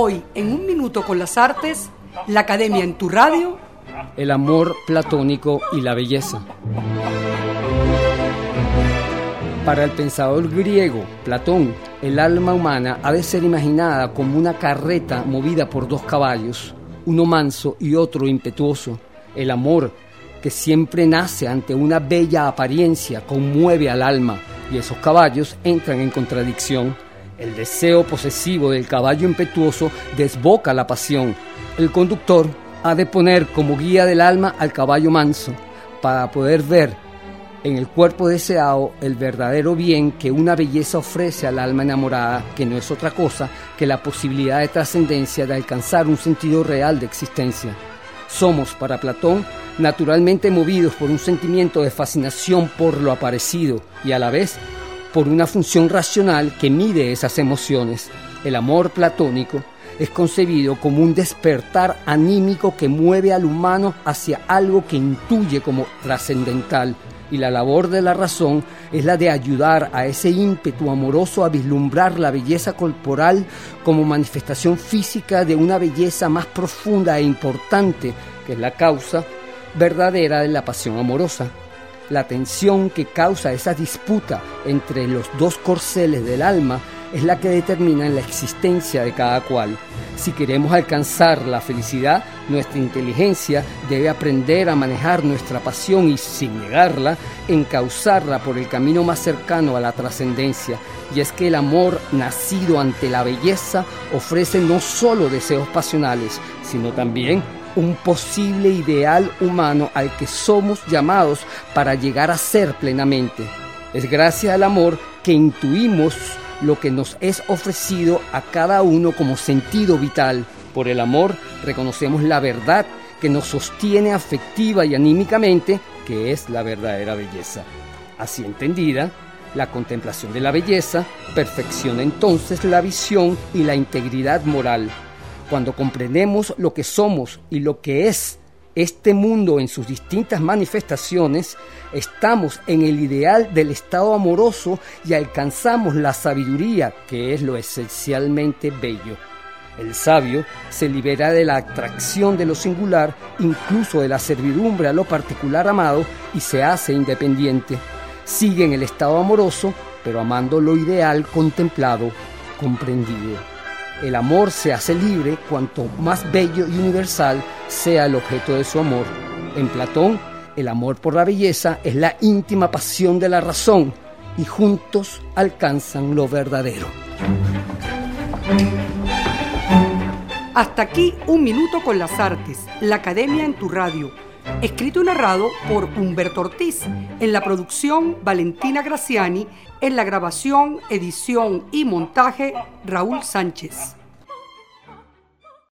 Hoy, en un minuto con las artes, la Academia en tu radio. El amor platónico y la belleza. Para el pensador griego Platón, el alma humana ha de ser imaginada como una carreta movida por dos caballos, uno manso y otro impetuoso. El amor, que siempre nace ante una bella apariencia, conmueve al alma y esos caballos entran en contradicción. El deseo posesivo del caballo impetuoso desboca la pasión. El conductor ha de poner como guía del alma al caballo manso para poder ver en el cuerpo deseado el verdadero bien que una belleza ofrece al alma enamorada, que no es otra cosa que la posibilidad de trascendencia de alcanzar un sentido real de existencia. Somos, para Platón, naturalmente movidos por un sentimiento de fascinación por lo aparecido y a la vez por una función racional que mide esas emociones. El amor platónico es concebido como un despertar anímico que mueve al humano hacia algo que intuye como trascendental y la labor de la razón es la de ayudar a ese ímpetu amoroso a vislumbrar la belleza corporal como manifestación física de una belleza más profunda e importante que es la causa verdadera de la pasión amorosa. La tensión que causa esa disputa entre los dos corceles del alma es la que determina la existencia de cada cual. Si queremos alcanzar la felicidad, nuestra inteligencia debe aprender a manejar nuestra pasión y, sin negarla, encauzarla por el camino más cercano a la trascendencia. Y es que el amor nacido ante la belleza ofrece no solo deseos pasionales, sino también un posible ideal humano al que somos llamados para llegar a ser plenamente. Es gracias al amor que intuimos lo que nos es ofrecido a cada uno como sentido vital. Por el amor reconocemos la verdad que nos sostiene afectiva y anímicamente, que es la verdadera belleza. Así entendida, la contemplación de la belleza perfecciona entonces la visión y la integridad moral cuando comprendemos lo que somos y lo que es este mundo en sus distintas manifestaciones, estamos en el ideal del estado amoroso y alcanzamos la sabiduría, que es lo esencialmente bello. El sabio se libera de la atracción de lo singular, incluso de la servidumbre a lo particular amado, y se hace independiente. Sigue en el estado amoroso, pero amando lo ideal contemplado, comprendido. El amor se hace libre cuanto más bello y universal sea el objeto de su amor. En Platón, el amor por la belleza es la íntima pasión de la razón y juntos alcanzan lo verdadero. Hasta aquí un minuto con las artes, la Academia en tu radio. Escrito y narrado por Humberto Ortiz, en la producción Valentina Graciani, en la grabación, edición y montaje Raúl Sánchez.